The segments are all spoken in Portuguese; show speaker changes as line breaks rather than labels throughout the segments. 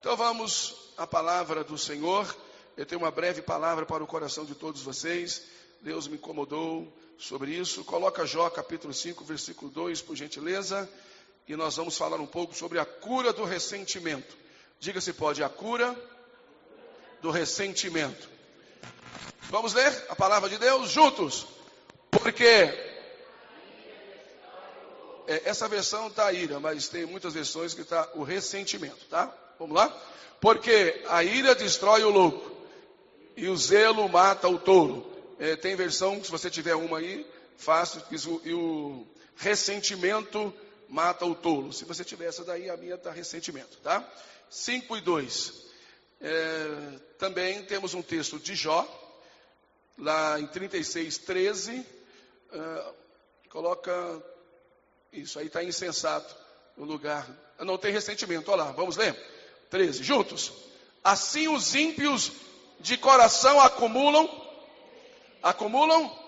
Então vamos à palavra do Senhor. Eu tenho uma breve palavra para o coração de todos vocês. Deus me incomodou sobre isso. Coloca Jó capítulo 5, versículo 2, por gentileza. E nós vamos falar um pouco sobre a cura do ressentimento. Diga se pode, a cura do ressentimento. Vamos ler a palavra de Deus juntos. Porque é, essa versão está ira, mas tem muitas versões que está o ressentimento, tá? Vamos lá? Porque a ira destrói o louco e o zelo mata o touro. É, tem versão, se você tiver uma aí, fácil, e o ressentimento mata o tolo. Se você tiver essa daí, a minha está ressentimento, tá? 5 e 2. É, também temos um texto de Jó, lá em 36, 13. É, coloca isso, aí está insensato no lugar. Não tem ressentimento, olha lá, vamos ler. 13, juntos. Assim os ímpios de coração acumulam, acumulam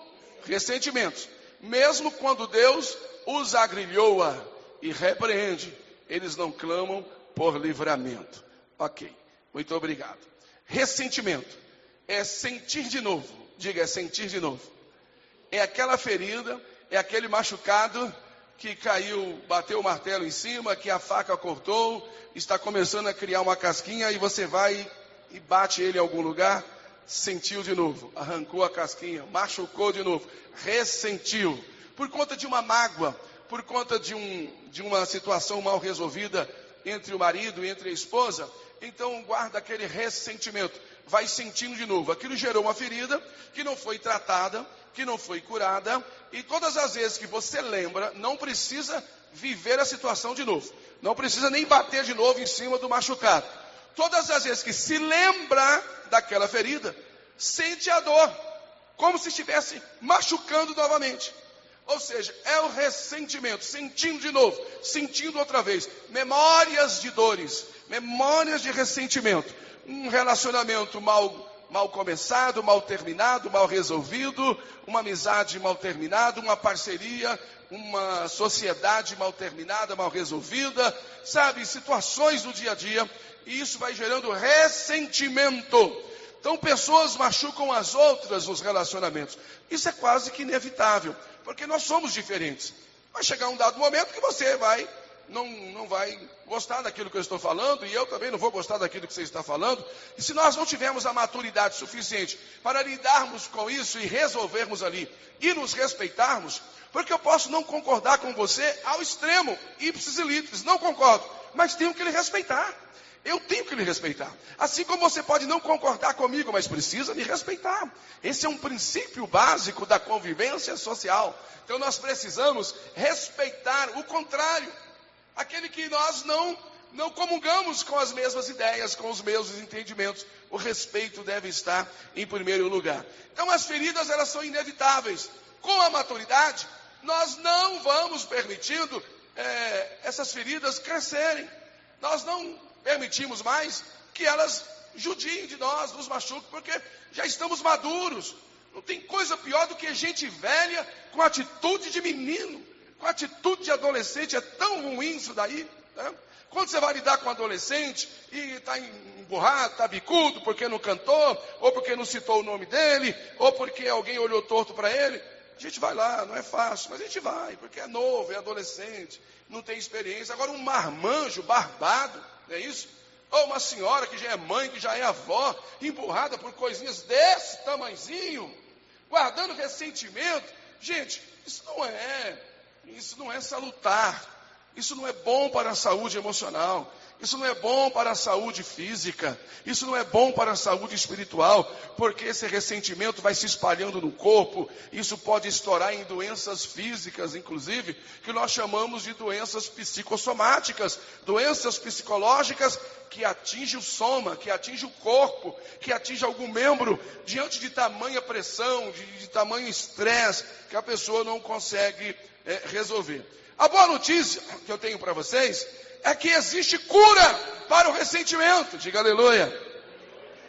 ressentimentos. Mesmo quando Deus os agrilhoa e repreende, eles não clamam por livramento. Ok, muito obrigado. Ressentimento é sentir de novo. Diga, é sentir de novo. É aquela ferida, é aquele machucado que caiu, bateu o martelo em cima, que a faca cortou, está começando a criar uma casquinha e você vai e bate ele em algum lugar, sentiu de novo, arrancou a casquinha, machucou de novo, ressentiu, por conta de uma mágoa, por conta de, um, de uma situação mal resolvida entre o marido e entre a esposa, então guarda aquele ressentimento, vai sentindo de novo. Aquilo gerou uma ferida que não foi tratada, que não foi curada, e todas as vezes que você lembra, não precisa viver a situação de novo. Não precisa nem bater de novo em cima do machucado. Todas as vezes que se lembra daquela ferida, sente a dor, como se estivesse machucando novamente. Ou seja, é o ressentimento, sentindo de novo, sentindo outra vez, memórias de dores, memórias de ressentimento, um relacionamento mal mal começado, mal terminado, mal resolvido, uma amizade mal terminada, uma parceria, uma sociedade mal terminada, mal resolvida, sabe, situações do dia a dia, e isso vai gerando ressentimento. Então, pessoas machucam as outras nos relacionamentos. Isso é quase que inevitável, porque nós somos diferentes. Vai chegar um dado momento que você vai não, não vai gostar daquilo que eu estou falando, e eu também não vou gostar daquilo que você está falando. E se nós não tivermos a maturidade suficiente para lidarmos com isso e resolvermos ali e nos respeitarmos, porque eu posso não concordar com você ao extremo, ipsis e litris, não concordo, mas tenho que lhe respeitar. Eu tenho que lhe respeitar. Assim como você pode não concordar comigo, mas precisa me respeitar. Esse é um princípio básico da convivência social. Então nós precisamos respeitar o contrário aquele que nós não não comungamos com as mesmas ideias, com os mesmos entendimentos. O respeito deve estar em primeiro lugar. Então as feridas elas são inevitáveis. Com a maturidade, nós não vamos permitindo é, essas feridas crescerem. Nós não permitimos mais que elas judiem de nós, nos machuquem, porque já estamos maduros. Não tem coisa pior do que gente velha com atitude de menino. Com atitude de adolescente é tão ruim isso daí. Né? Quando você vai lidar com um adolescente e está emburrado, está bicudo porque não cantou, ou porque não citou o nome dele, ou porque alguém olhou torto para ele, a gente vai lá, não é fácil, mas a gente vai, porque é novo, é adolescente, não tem experiência. Agora, um marmanjo barbado, não é isso? Ou uma senhora que já é mãe, que já é avó, empurrada por coisinhas desse tamanzinho, guardando ressentimento. Gente, isso não é isso não é salutar. Isso não é bom para a saúde emocional. Isso não é bom para a saúde física. Isso não é bom para a saúde espiritual, porque esse ressentimento vai se espalhando no corpo. Isso pode estourar em doenças físicas, inclusive, que nós chamamos de doenças psicossomáticas, doenças psicológicas que atingem o soma, que atingem o corpo, que atingem algum membro diante de tamanha pressão, de, de tamanho estresse, que a pessoa não consegue é, resolver. A boa notícia que eu tenho para vocês é que existe cura para o ressentimento. Diga aleluia.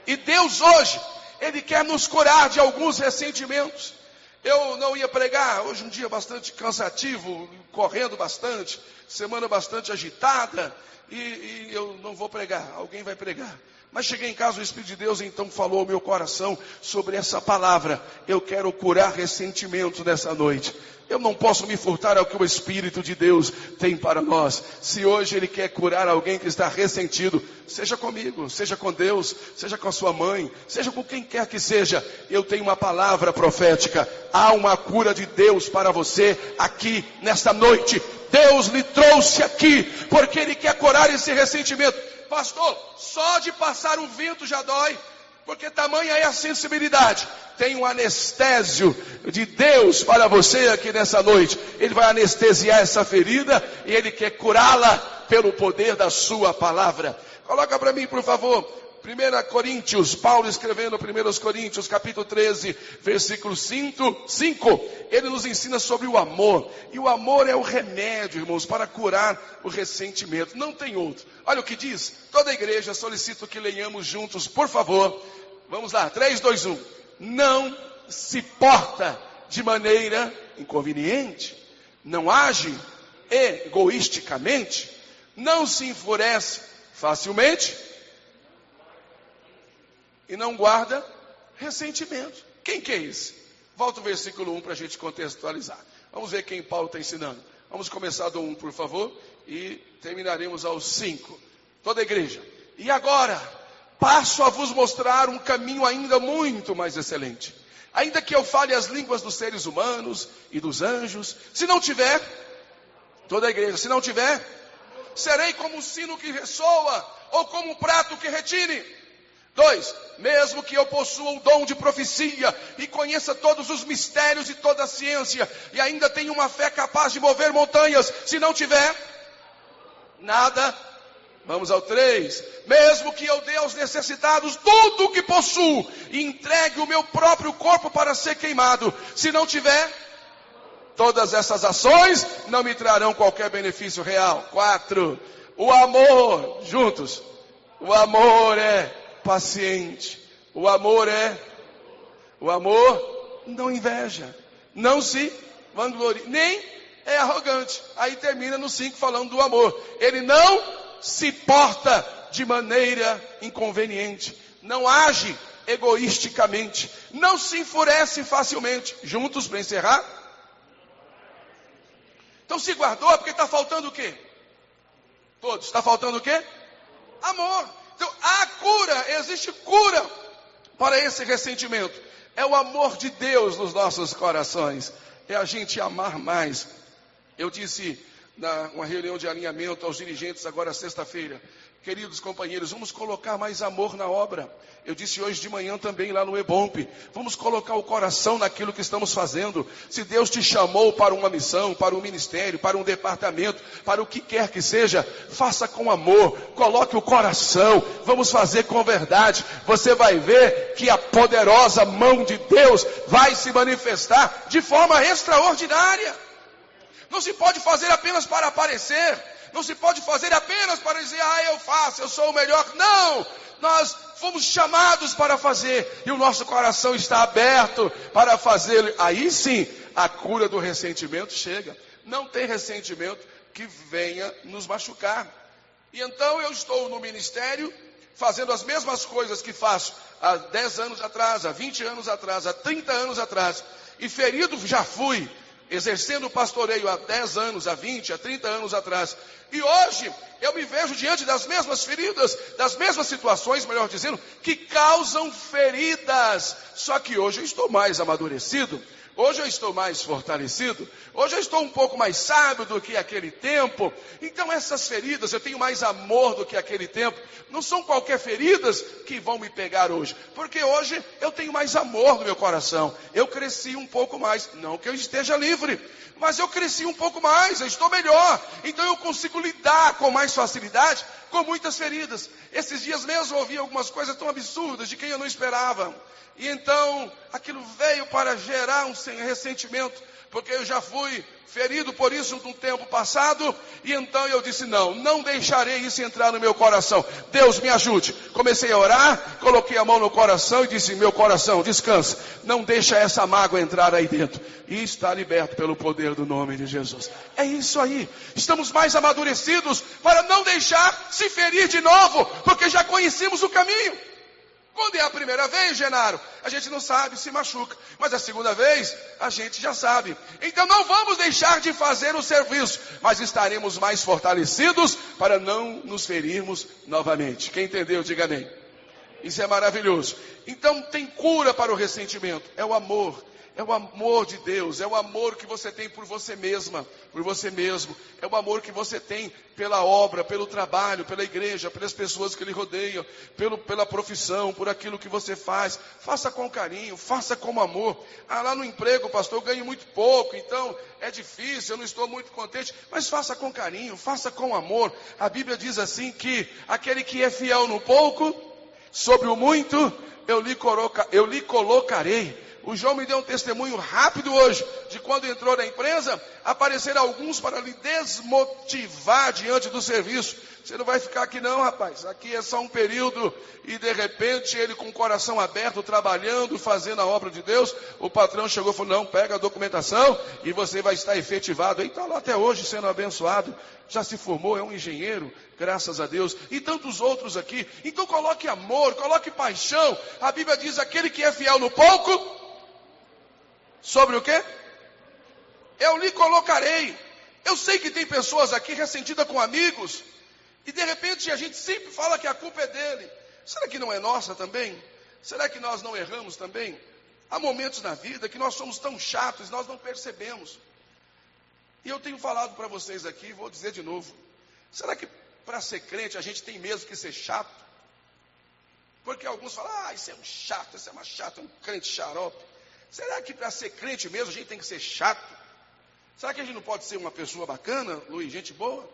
E Deus hoje, Ele quer nos curar de alguns ressentimentos. Eu não ia pregar, hoje um dia bastante cansativo, correndo bastante, semana bastante agitada, e, e eu não vou pregar, alguém vai pregar. Mas cheguei em casa, o Espírito de Deus então falou ao meu coração sobre essa palavra. Eu quero curar ressentimento nessa noite. Eu não posso me furtar ao que o Espírito de Deus tem para nós. Se hoje Ele quer curar alguém que está ressentido, seja comigo, seja com Deus, seja com a sua mãe, seja com quem quer que seja, eu tenho uma palavra profética. Há uma cura de Deus para você aqui nesta noite. Deus lhe trouxe aqui, porque Ele quer curar esse ressentimento. Pastor, só de passar o vento já dói, porque tamanha é a sensibilidade. Tem um anestésio de Deus para você aqui nessa noite. Ele vai anestesiar essa ferida e ele quer curá-la pelo poder da sua palavra. Coloca para mim, por favor, 1 Coríntios, Paulo escrevendo 1 Coríntios, capítulo 13, versículo 5, 5, ele nos ensina sobre o amor. E o amor é o remédio, irmãos, para curar o ressentimento. Não tem outro. Olha o que diz. Toda a igreja solicito que leiamos juntos, por favor. Vamos lá, 3, 2, 1. Não se porta de maneira inconveniente, não age egoisticamente, não se enfurece facilmente e não guarda ressentimento. Quem que é esse? Volta o versículo 1 para a gente contextualizar. Vamos ver quem Paulo está ensinando. Vamos começar do 1, por favor, e terminaremos aos 5. Toda a igreja. E agora, passo a vos mostrar um caminho ainda muito mais excelente. Ainda que eu fale as línguas dos seres humanos e dos anjos, se não tiver, toda a igreja, se não tiver, serei como um sino que ressoa, ou como um prato que retire. Dois, mesmo que eu possua o dom de profecia e conheça todos os mistérios e toda a ciência, e ainda tenha uma fé capaz de mover montanhas, se não tiver nada, vamos ao três, mesmo que eu dê aos necessitados tudo o que possuo e entregue o meu próprio corpo para ser queimado, se não tiver todas essas ações, não me trarão qualquer benefício real. Quatro, o amor, juntos, o amor é paciente. O amor é, o amor não inveja, não se vangloria, nem é arrogante. Aí termina no 5 falando do amor. Ele não se porta de maneira inconveniente, não age egoisticamente, não se enfurece facilmente. Juntos para encerrar? Então se guardou porque está faltando o quê? Todos, está faltando o quê? Amor. Então, existe cura para esse ressentimento. É o amor de Deus nos nossos corações. É a gente amar mais. Eu disse na uma reunião de alinhamento aos dirigentes agora sexta-feira, Queridos companheiros, vamos colocar mais amor na obra. Eu disse hoje de manhã também lá no Ebomp. Vamos colocar o coração naquilo que estamos fazendo. Se Deus te chamou para uma missão, para um ministério, para um departamento, para o que quer que seja, faça com amor. Coloque o coração. Vamos fazer com verdade. Você vai ver que a poderosa mão de Deus vai se manifestar de forma extraordinária. Não se pode fazer apenas para aparecer. Não se pode fazer apenas para dizer, ah, eu faço, eu sou o melhor. Não! Nós fomos chamados para fazer e o nosso coração está aberto para fazer. Aí sim, a cura do ressentimento chega. Não tem ressentimento que venha nos machucar. E então eu estou no ministério fazendo as mesmas coisas que faço há 10 anos atrás, há 20 anos atrás, há 30 anos atrás. E ferido já fui, exercendo o pastoreio há 10 anos, há 20, há 30 anos atrás. E hoje eu me vejo diante das mesmas feridas, das mesmas situações, melhor dizendo, que causam feridas. Só que hoje eu estou mais amadurecido, Hoje eu estou mais fortalecido. Hoje eu estou um pouco mais sábio do que aquele tempo. Então essas feridas, eu tenho mais amor do que aquele tempo. Não são qualquer feridas que vão me pegar hoje. Porque hoje eu tenho mais amor no meu coração. Eu cresci um pouco mais. Não que eu esteja livre. Mas eu cresci um pouco mais. Eu estou melhor. Então eu consigo lidar com mais facilidade com muitas feridas. Esses dias mesmo eu ouvi algumas coisas tão absurdas de quem eu não esperava. E então aquilo veio para gerar um ressentimento, porque eu já fui ferido por isso no tempo passado, e então eu disse: não, não deixarei isso entrar no meu coração. Deus me ajude. Comecei a orar, coloquei a mão no coração e disse: meu coração, descansa, não deixa essa mágoa entrar aí dentro. E está liberto pelo poder do nome de Jesus. É isso aí. Estamos mais amadurecidos para não deixar se ferir de novo, porque já conhecemos o caminho. Quando é a primeira vez, Genaro, a gente não sabe, se machuca. Mas a segunda vez, a gente já sabe. Então não vamos deixar de fazer o serviço, mas estaremos mais fortalecidos para não nos ferirmos novamente. Quem entendeu, diga amém. Isso é maravilhoso. Então tem cura para o ressentimento, é o amor. É o amor de Deus, é o amor que você tem por você mesma, por você mesmo. É o amor que você tem pela obra, pelo trabalho, pela igreja, pelas pessoas que lhe rodeiam, pelo, pela profissão, por aquilo que você faz. Faça com carinho, faça com amor. Ah, lá no emprego, pastor, eu ganho muito pouco, então é difícil, eu não estou muito contente. Mas faça com carinho, faça com amor. A Bíblia diz assim que aquele que é fiel no pouco, sobre o muito, eu lhe, coloca, eu lhe colocarei. O João me deu um testemunho rápido hoje de quando entrou na empresa, apareceram alguns para lhe desmotivar diante do serviço. Você não vai ficar aqui não, rapaz. Aqui é só um período e de repente ele com o coração aberto, trabalhando, fazendo a obra de Deus, o patrão chegou e falou: "Não, pega a documentação e você vai estar efetivado". Ele está lá até hoje sendo abençoado. Já se formou, é um engenheiro, graças a Deus. E tantos outros aqui. Então coloque amor, coloque paixão. A Bíblia diz: aquele que é fiel no pouco, Sobre o quê? Eu lhe colocarei. Eu sei que tem pessoas aqui ressentidas com amigos, e de repente a gente sempre fala que a culpa é dele. Será que não é nossa também? Será que nós não erramos também? Há momentos na vida que nós somos tão chatos, nós não percebemos. E eu tenho falado para vocês aqui, vou dizer de novo. Será que para ser crente a gente tem mesmo que ser chato? Porque alguns falam, ah, isso é um chato, isso é uma chata, um crente xarope. Será que para ser crente mesmo a gente tem que ser chato? Será que a gente não pode ser uma pessoa bacana, Luiz, gente boa?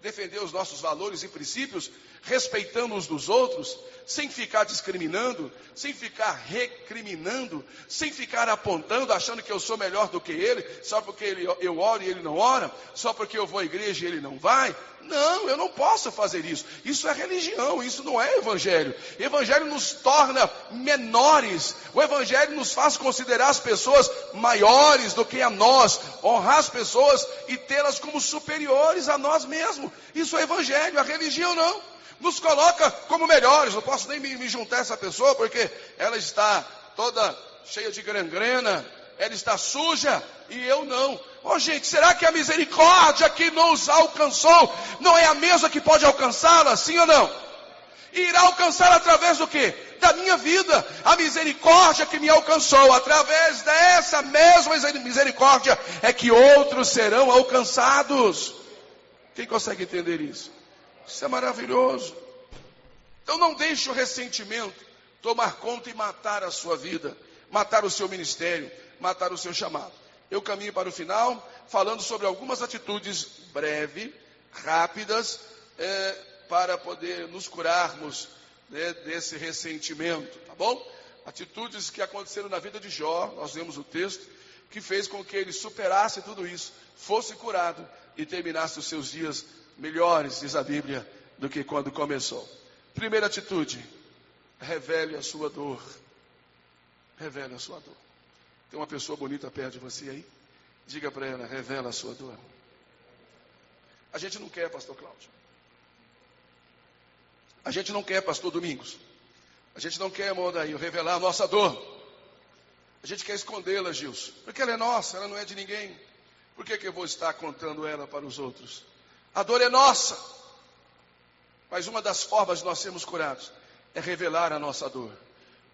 Defender os nossos valores e princípios, respeitando uns dos outros, sem ficar discriminando, sem ficar recriminando, sem ficar apontando, achando que eu sou melhor do que ele, só porque ele, eu oro e ele não ora, só porque eu vou à igreja e ele não vai. Não, eu não posso fazer isso. Isso é religião, isso não é evangelho. Evangelho nos torna menores. O evangelho nos faz considerar as pessoas maiores do que a nós, honrar as pessoas e tê-las como superiores a nós mesmos. Isso é evangelho, a religião não. Nos coloca como melhores. Não posso nem me, me juntar a essa pessoa porque ela está toda cheia de gangrena, ela está suja e eu não. Oh, gente, será que a misericórdia que nos alcançou não é a mesma que pode alcançá-la, sim ou não? E irá alcançar através do que? Da minha vida. A misericórdia que me alcançou, através dessa mesma misericórdia, é que outros serão alcançados. Quem consegue entender isso? Isso é maravilhoso. Então não deixe o ressentimento tomar conta e matar a sua vida, matar o seu ministério, matar o seu chamado. Eu caminho para o final falando sobre algumas atitudes breves, rápidas, é, para poder nos curarmos né, desse ressentimento, tá bom? Atitudes que aconteceram na vida de Jó, nós vemos o texto, que fez com que ele superasse tudo isso, fosse curado e terminasse os seus dias melhores, diz a Bíblia, do que quando começou. Primeira atitude, revele a sua dor. Revele a sua dor. Tem uma pessoa bonita perto de você aí? Diga para ela, revela a sua dor. A gente não quer, pastor Cláudio. A gente não quer, pastor Domingos. A gente não quer, irmão Daí, revelar a nossa dor. A gente quer escondê-la, Gilson. Porque ela é nossa, ela não é de ninguém. Por que, que eu vou estar contando ela para os outros? A dor é nossa. Mas uma das formas de nós sermos curados é revelar a nossa dor.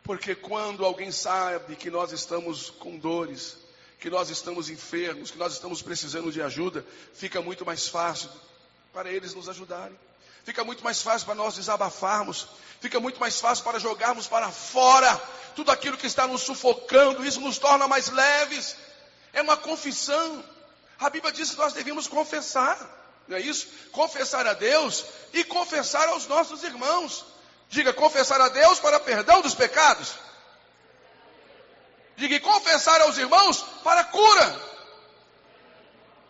Porque quando alguém sabe que nós estamos com dores, que nós estamos enfermos, que nós estamos precisando de ajuda, fica muito mais fácil para eles nos ajudarem. Fica muito mais fácil para nós desabafarmos, fica muito mais fácil para jogarmos para fora tudo aquilo que está nos sufocando, isso nos torna mais leves. É uma confissão. A Bíblia diz que nós devemos confessar não é isso? Confessar a Deus e confessar aos nossos irmãos. Diga, confessar a Deus para perdão dos pecados. Diga, confessar aos irmãos para cura.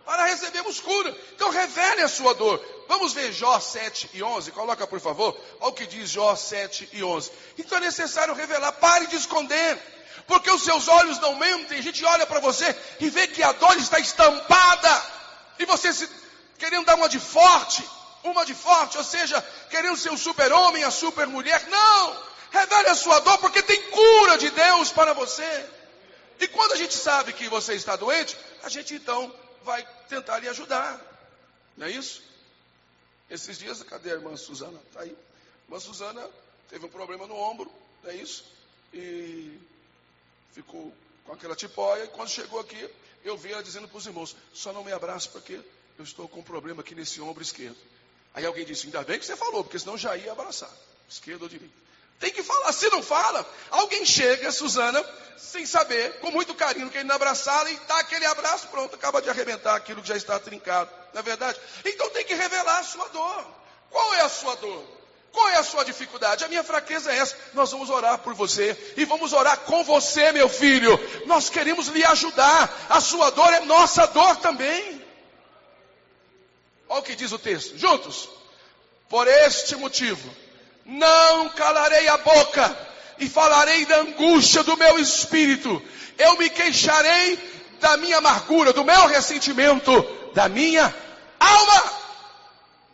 para recebermos cura. Então revele a sua dor. Vamos ver Jó 7 e 11, coloca por favor, olha o que diz Jó 7 e 11. Então é necessário revelar, pare de esconder, porque os seus olhos não mentem. A gente olha para você e vê que a dor está estampada, e você se, querendo dar uma de forte, uma de forte, ou seja, querendo ser o super-homem, a super-mulher. Não! Revele a sua dor, porque tem cura de Deus para você. E quando a gente sabe que você está doente, a gente então vai tentar lhe ajudar. Não é isso? Esses dias, cadê a irmã Suzana? Está aí. A irmã Suzana teve um problema no ombro, não é isso? E ficou com aquela tipóia. E quando chegou aqui, eu vi ela dizendo para os irmãos: só não me abrace porque eu estou com um problema aqui nesse ombro esquerdo. Aí alguém disse: ainda bem que você falou, porque senão já ia abraçar, esquerdo ou direito. Tem que falar, se não fala, alguém chega, Suzana, sem saber, com muito carinho, querendo abraçá-la e dá aquele abraço, pronto, acaba de arrebentar aquilo que já está trincado, não é verdade? Então tem que revelar a sua dor. Qual é a sua dor? Qual é a sua dificuldade? A minha fraqueza é essa. Nós vamos orar por você e vamos orar com você, meu filho. Nós queremos lhe ajudar. A sua dor é nossa dor também. Olha o que diz o texto. Juntos. Por este motivo, não calarei a boca e falarei da angústia do meu espírito. Eu me queixarei da minha amargura, do meu ressentimento, da minha alma.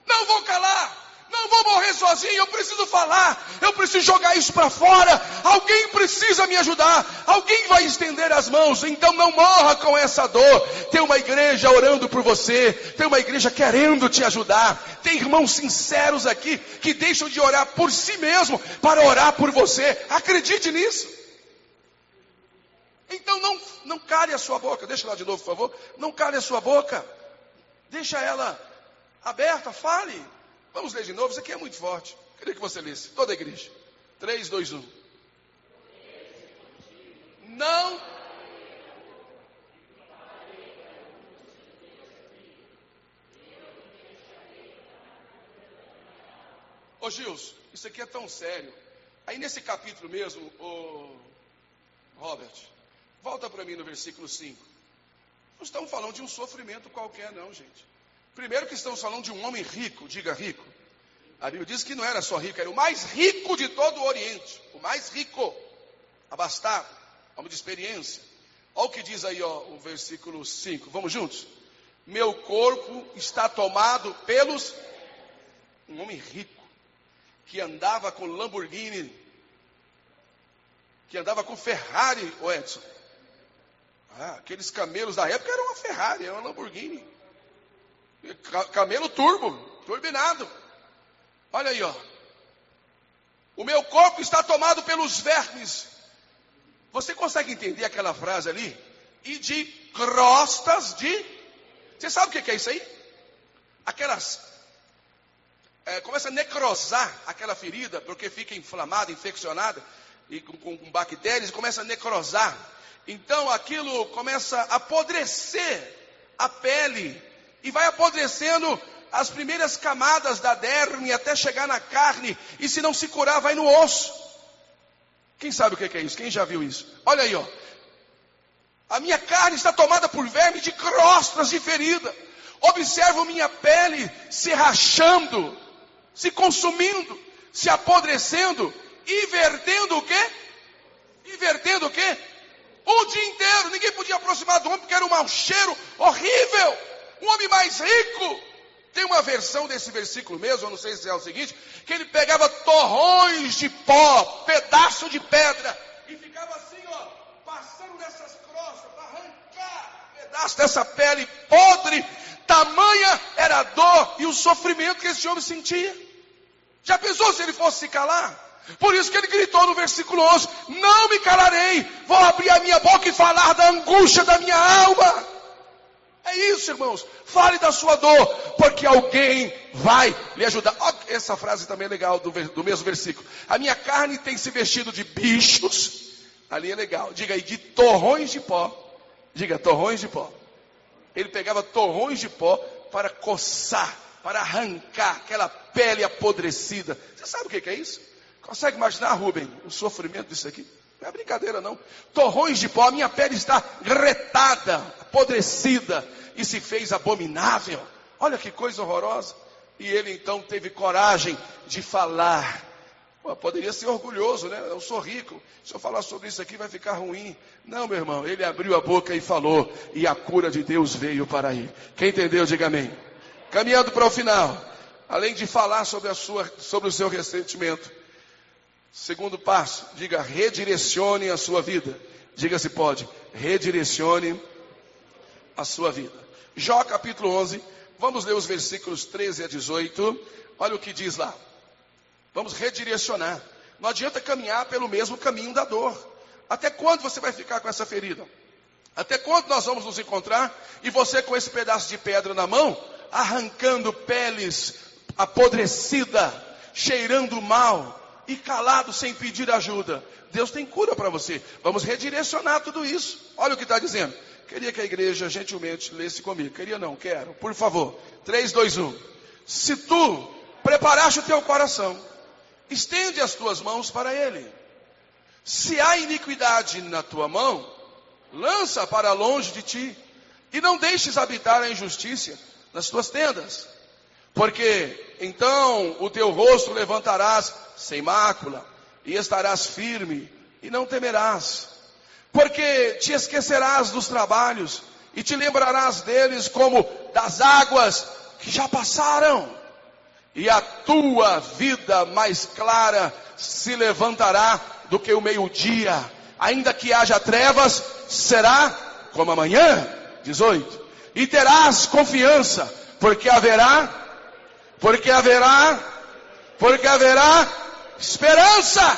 Não vou calar. Não vou morrer sozinho, eu preciso falar, eu preciso jogar isso para fora. Alguém precisa me ajudar, alguém vai estender as mãos. Então não morra com essa dor. Tem uma igreja orando por você, tem uma igreja querendo te ajudar. Tem irmãos sinceros aqui que deixam de orar por si mesmo para orar por você. Acredite nisso. Então não, não cale a sua boca. Deixa lá de novo, por favor. Não cale a sua boca. Deixa ela aberta, fale. Vamos ler de novo, isso aqui é muito forte. Queria que você lesse, toda a igreja. 3, 2, 1. Não. Ô Gilson, isso aqui é tão sério. Aí nesse capítulo mesmo, ô Robert, volta para mim no versículo 5. Não estamos falando de um sofrimento qualquer, não, gente. Primeiro que estamos falando de um homem rico, diga rico. A Bíblia diz que não era só rico, era o mais rico de todo o Oriente. O mais rico, abastado, homem de experiência. Olha o que diz aí ó, o versículo 5. Vamos juntos? Meu corpo está tomado pelos. Um homem rico, que andava com Lamborghini, que andava com Ferrari, o Edson. Ah, aqueles camelos da época eram uma Ferrari, era uma Lamborghini. Camelo turbo, turbinado. Olha aí, ó. O meu corpo está tomado pelos vermes. Você consegue entender aquela frase ali? E de crostas de. Você sabe o que é isso aí? Aquelas. É, começa a necrosar aquela ferida, porque fica inflamada, infeccionada, e com, com bactérias, e começa a necrosar. Então aquilo começa a apodrecer a pele e vai apodrecendo as primeiras camadas da derme até chegar na carne, e se não se curar, vai no osso. Quem sabe o que é isso? Quem já viu isso? Olha aí, ó. A minha carne está tomada por verme de crostas de ferida. Observo minha pele se rachando, se consumindo, se apodrecendo e o quê? E o quê? O dia inteiro. Ninguém podia aproximar do homem porque era um mau cheiro horrível um homem mais rico. Tem uma versão desse versículo mesmo, eu não sei se é o seguinte, que ele pegava torrões de pó, pedaço de pedra, e ficava assim, ó, passando nessas crochas para arrancar pedaço dessa pele podre. Tamanha era a dor e o sofrimento que esse homem sentia. Já pensou se ele fosse se calar? Por isso que ele gritou no versículo 11: Não me calarei, vou abrir a minha boca e falar da angústia da minha alma. É isso, irmãos. Fale da sua dor, porque alguém vai lhe ajudar. Essa frase também é legal, do, do mesmo versículo. A minha carne tem se vestido de bichos. Ali é legal. Diga aí, de torrões de pó. Diga, torrões de pó. Ele pegava torrões de pó para coçar, para arrancar aquela pele apodrecida. Você sabe o que é isso? Consegue imaginar, Rubem, o sofrimento disso aqui? Não é brincadeira, não. Torrões de pó, a minha pele está gretada, apodrecida. e se fez abominável. Olha que coisa horrorosa. E ele então teve coragem de falar. Pô, poderia ser orgulhoso, né? Eu sou rico. Se eu falar sobre isso aqui vai ficar ruim. Não, meu irmão. Ele abriu a boca e falou. E a cura de Deus veio para ele. Quem entendeu, diga amém. Caminhando para o final. Além de falar sobre, a sua, sobre o seu ressentimento. Segundo passo, diga redirecione a sua vida. Diga se pode, redirecione a sua vida. Jó capítulo 11, vamos ler os versículos 13 a 18. Olha o que diz lá. Vamos redirecionar. Não adianta caminhar pelo mesmo caminho da dor. Até quando você vai ficar com essa ferida? Até quando nós vamos nos encontrar e você com esse pedaço de pedra na mão, arrancando peles apodrecida, cheirando mal e calado sem pedir ajuda? Deus tem cura para você. Vamos redirecionar tudo isso. Olha o que está dizendo. Queria que a igreja gentilmente lesse comigo. Queria não, quero. Por favor. 3, 2, 1. Se tu preparaste o teu coração, estende as tuas mãos para ele. Se há iniquidade na tua mão, lança para longe de ti. E não deixes habitar a injustiça nas tuas tendas. Porque então o teu rosto levantarás sem mácula, e estarás firme, e não temerás. Porque te esquecerás dos trabalhos e te lembrarás deles como das águas que já passaram, e a tua vida mais clara se levantará do que o meio-dia, ainda que haja trevas, será como amanhã, 18, e terás confiança, porque haverá, porque haverá, porque haverá esperança,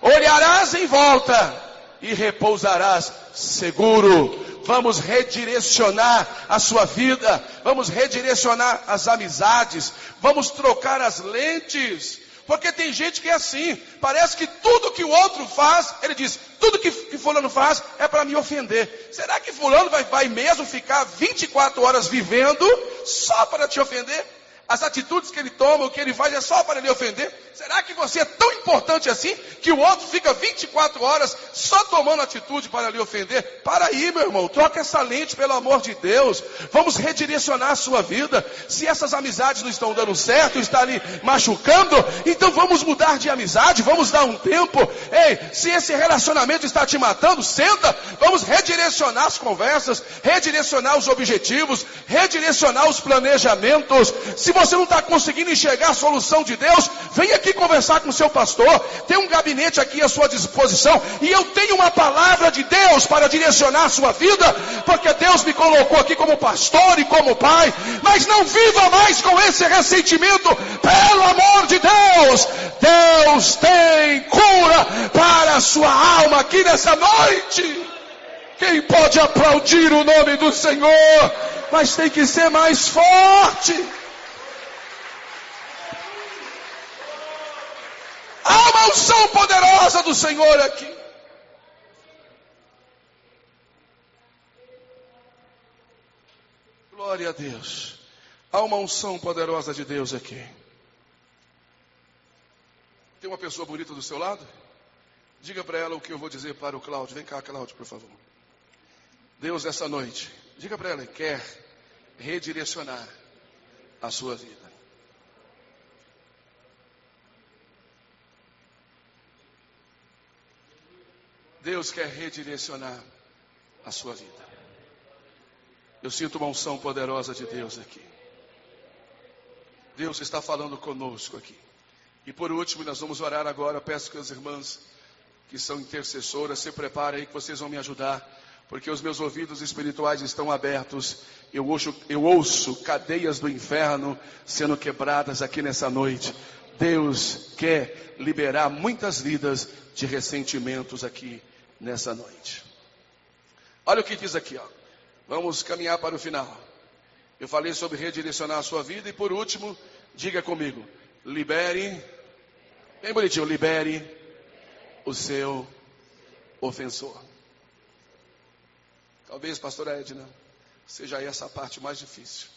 olharás em volta e repousarás seguro. Vamos redirecionar a sua vida, vamos redirecionar as amizades, vamos trocar as lentes. Porque tem gente que é assim, parece que tudo que o outro faz, ele diz, tudo que, fulano faz é para me ofender. Será que fulano vai, vai mesmo ficar 24 horas vivendo só para te ofender? As atitudes que ele toma, o que ele faz é só para lhe ofender? Será que você é tão importante assim que o outro fica 24 horas só tomando atitude para lhe ofender? Para aí, meu irmão, troca essa lente pelo amor de Deus. Vamos redirecionar a sua vida. Se essas amizades não estão dando certo, está ali machucando, então vamos mudar de amizade, vamos dar um tempo. Ei, se esse relacionamento está te matando, senta, vamos redirecionar as conversas, redirecionar os objetivos, redirecionar os planejamentos. Se você não está conseguindo enxergar a solução de Deus, vem aqui conversar com o seu pastor. Tem um gabinete aqui à sua disposição. E eu tenho uma palavra de Deus para direcionar a sua vida, porque Deus me colocou aqui como pastor e como pai. Mas não viva mais com esse ressentimento, pelo amor de Deus. Deus tem cura para a sua alma aqui nessa noite. Quem pode aplaudir o nome do Senhor? Mas tem que ser mais forte. Há uma unção poderosa do Senhor aqui. Glória a Deus. Há uma unção poderosa de Deus aqui. Tem uma pessoa bonita do seu lado? Diga para ela o que eu vou dizer para o Cláudio. Vem cá, Cláudio, por favor. Deus, essa noite, diga para ela, quer redirecionar a sua vida. Deus quer redirecionar a sua vida. Eu sinto uma unção poderosa de Deus aqui. Deus está falando conosco aqui. E por último, nós vamos orar agora. peço que as irmãs que são intercessoras se preparem aí que vocês vão me ajudar, porque os meus ouvidos espirituais estão abertos. Eu ouço, eu ouço cadeias do inferno sendo quebradas aqui nessa noite. Deus quer liberar muitas vidas de ressentimentos aqui nessa noite. Olha o que diz aqui, ó. Vamos caminhar para o final. Eu falei sobre redirecionar a sua vida e por último, diga comigo, libere, bem bonitinho, libere o seu ofensor. Talvez, pastora Edna, seja essa a parte mais difícil.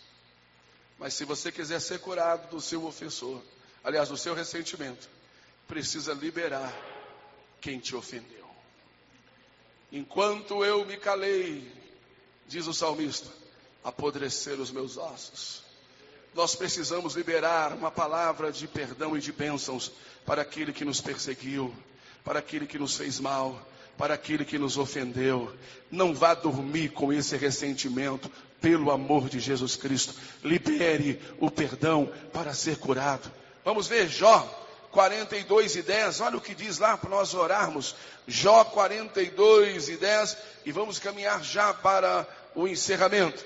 Mas se você quiser ser curado do seu ofensor, aliás, do seu ressentimento, precisa liberar quem te ofendeu. Enquanto eu me calei, diz o salmista, apodrecer os meus ossos. Nós precisamos liberar uma palavra de perdão e de bênçãos para aquele que nos perseguiu, para aquele que nos fez mal, para aquele que nos ofendeu. Não vá dormir com esse ressentimento, pelo amor de Jesus Cristo. Libere o perdão para ser curado. Vamos ver Jó 42 e 10. Olha o que diz lá para nós orarmos. Jó 42 e 10. E vamos caminhar já para o encerramento.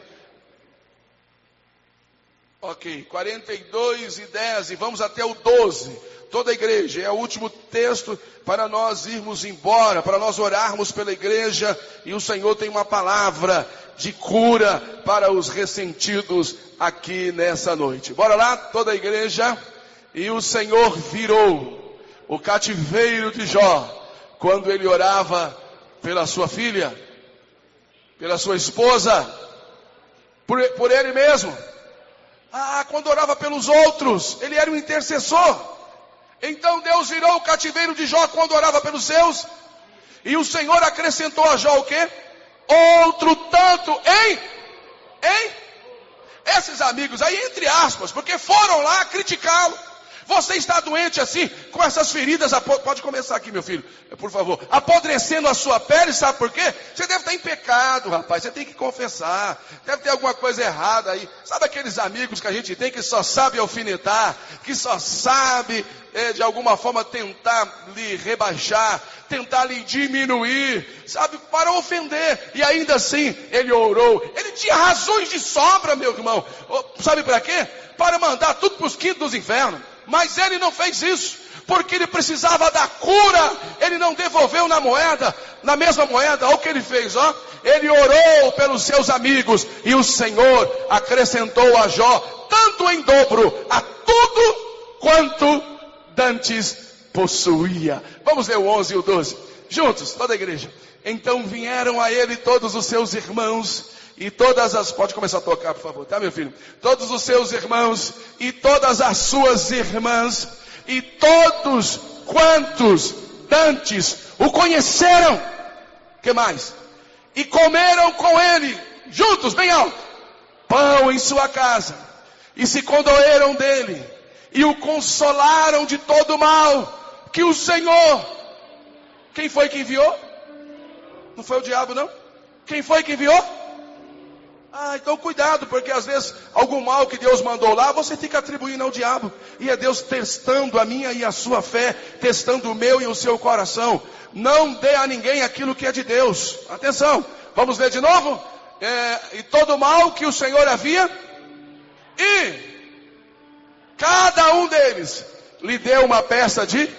Ok, 42 e 10 e vamos até o 12. Toda a igreja, é o último texto para nós irmos embora, para nós orarmos pela igreja e o Senhor tem uma palavra de cura para os ressentidos aqui nessa noite. Bora lá, toda a igreja. E o Senhor virou o cativeiro de Jó quando ele orava pela sua filha, pela sua esposa, por, por ele mesmo. Ah, quando orava pelos outros, ele era um intercessor. Então Deus virou o cativeiro de Jó quando orava pelos seus. E o Senhor acrescentou a Jó o quê? Outro tanto em, em. Esses amigos aí, entre aspas, porque foram lá criticá-lo. Você está doente assim, com essas feridas, pode começar aqui, meu filho, por favor, apodrecendo a sua pele, sabe por quê? Você deve estar em pecado, rapaz, você tem que confessar, deve ter alguma coisa errada aí. Sabe aqueles amigos que a gente tem que só sabe alfinetar, que só sabe é, de alguma forma tentar lhe rebaixar, tentar lhe diminuir, sabe, para ofender, e ainda assim ele orou, ele tinha razões de sobra, meu irmão, sabe para quê? Para mandar tudo para os quintos dos infernos. Mas ele não fez isso, porque ele precisava da cura, ele não devolveu na moeda, na mesma moeda, olha o que ele fez, ó. Ele orou pelos seus amigos, e o Senhor acrescentou a Jó, tanto em dobro, a tudo quanto dantes possuía. Vamos ler o 11 e o 12, juntos, toda a igreja. Então vieram a ele todos os seus irmãos, e todas as, pode começar a tocar, por favor, tá, meu filho? Todos os seus irmãos e todas as suas irmãs e todos quantos dantes o conheceram. Que mais? E comeram com ele, juntos, bem alto, pão em sua casa, e se condoeram dele, e o consolaram de todo o mal que o Senhor, quem foi que enviou? Não foi o diabo, não? Quem foi que enviou? Ah, então cuidado, porque às vezes algum mal que Deus mandou lá, você fica atribuindo ao diabo. E é Deus testando a minha e a sua fé, testando o meu e o seu coração. Não dê a ninguém aquilo que é de Deus. Atenção, vamos ler de novo? É, e todo mal que o Senhor havia, e cada um deles lhe deu uma peça de,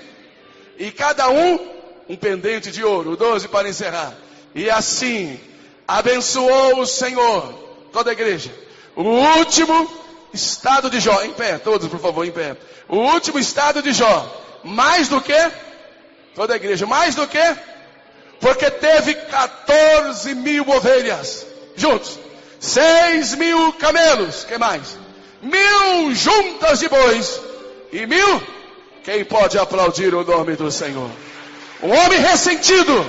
e cada um um pendente de ouro. Doze para encerrar. E assim abençoou o Senhor toda a igreja. O último estado de Jó, em pé, todos por favor, em pé. O último estado de Jó, mais do que, toda a igreja, mais do que, porque teve 14 mil ovelhas, juntos, 6 mil camelos, que mais? Mil juntas de bois, e mil, quem pode aplaudir o nome do Senhor? Um homem ressentido,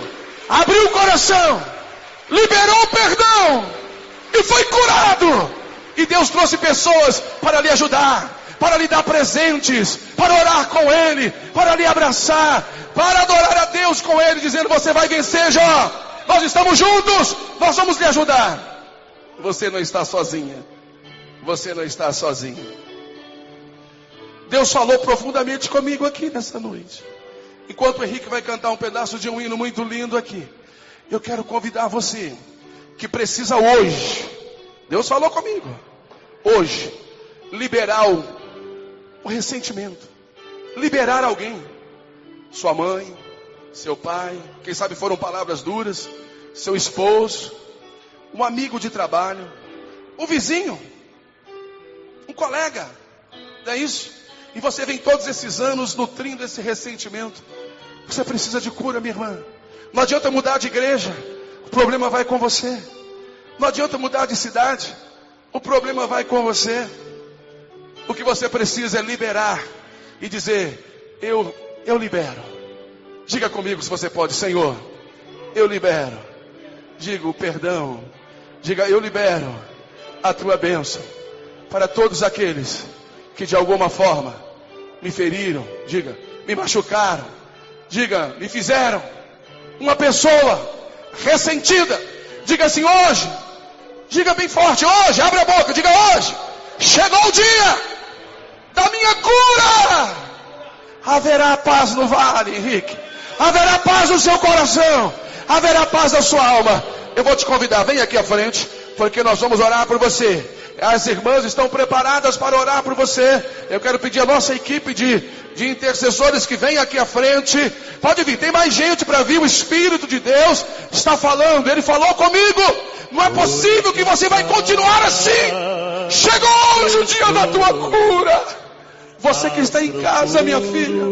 abriu o coração, liberou perdão, e foi curado. E Deus trouxe pessoas para lhe ajudar, para lhe dar presentes, para orar com ele, para lhe abraçar, para adorar a Deus com ele, dizendo: Você vai vencer, Jó. Nós estamos juntos, nós vamos lhe ajudar. Você não está sozinha. Você não está sozinho. Deus falou profundamente comigo aqui nessa noite. Enquanto o Henrique vai cantar um pedaço de um hino muito lindo aqui, eu quero convidar você que precisa hoje, Deus falou comigo, hoje, liberar o, o ressentimento, liberar alguém, sua mãe, seu pai, quem sabe foram palavras duras, seu esposo, um amigo de trabalho, um vizinho, um colega, não é isso? E você vem todos esses anos nutrindo esse ressentimento. Você precisa de cura, minha irmã. Não adianta mudar de igreja. Problema vai com você. Não adianta mudar de cidade. O problema vai com você. O que você precisa é liberar e dizer: Eu, eu libero. Diga comigo se você pode, Senhor. Eu libero. Diga o perdão. Diga: Eu libero a tua bênção para todos aqueles que de alguma forma me feriram, diga, me machucaram, diga, me fizeram. Uma pessoa ressentida, diga assim: hoje, diga bem forte, hoje, abre a boca, diga hoje, chegou o dia da minha cura. Haverá paz no vale, Henrique. Haverá paz no seu coração. Haverá paz na sua alma. Eu vou te convidar, vem aqui à frente, porque nós vamos orar por você. As irmãs estão preparadas para orar por você. Eu quero pedir a nossa equipe de, de intercessores que venha aqui à frente. Pode vir, tem mais gente para vir. O Espírito de Deus está falando. Ele falou comigo. Não é possível que você vai continuar assim. Chegou hoje o dia da tua cura. Você que está em casa, minha filha.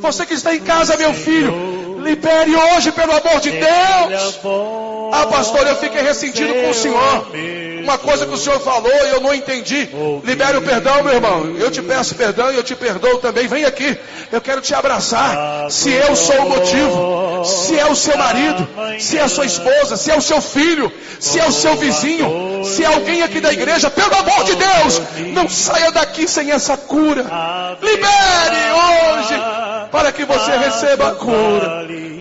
Você que está em casa, meu filho. Libere hoje, pelo amor de Deus. Ah, pastor, eu fiquei ressentido com o senhor. Uma coisa que o senhor falou e eu não entendi. Libere o perdão, meu irmão. Eu te peço perdão e eu te perdoo também. Vem aqui. Eu quero te abraçar. Se eu sou o motivo, se é o seu marido, se é a sua esposa, se é o seu filho, se é o seu vizinho, se é alguém aqui da igreja, pelo amor de Deus, não saia daqui sem essa cura. Libere hoje para que você receba a cura.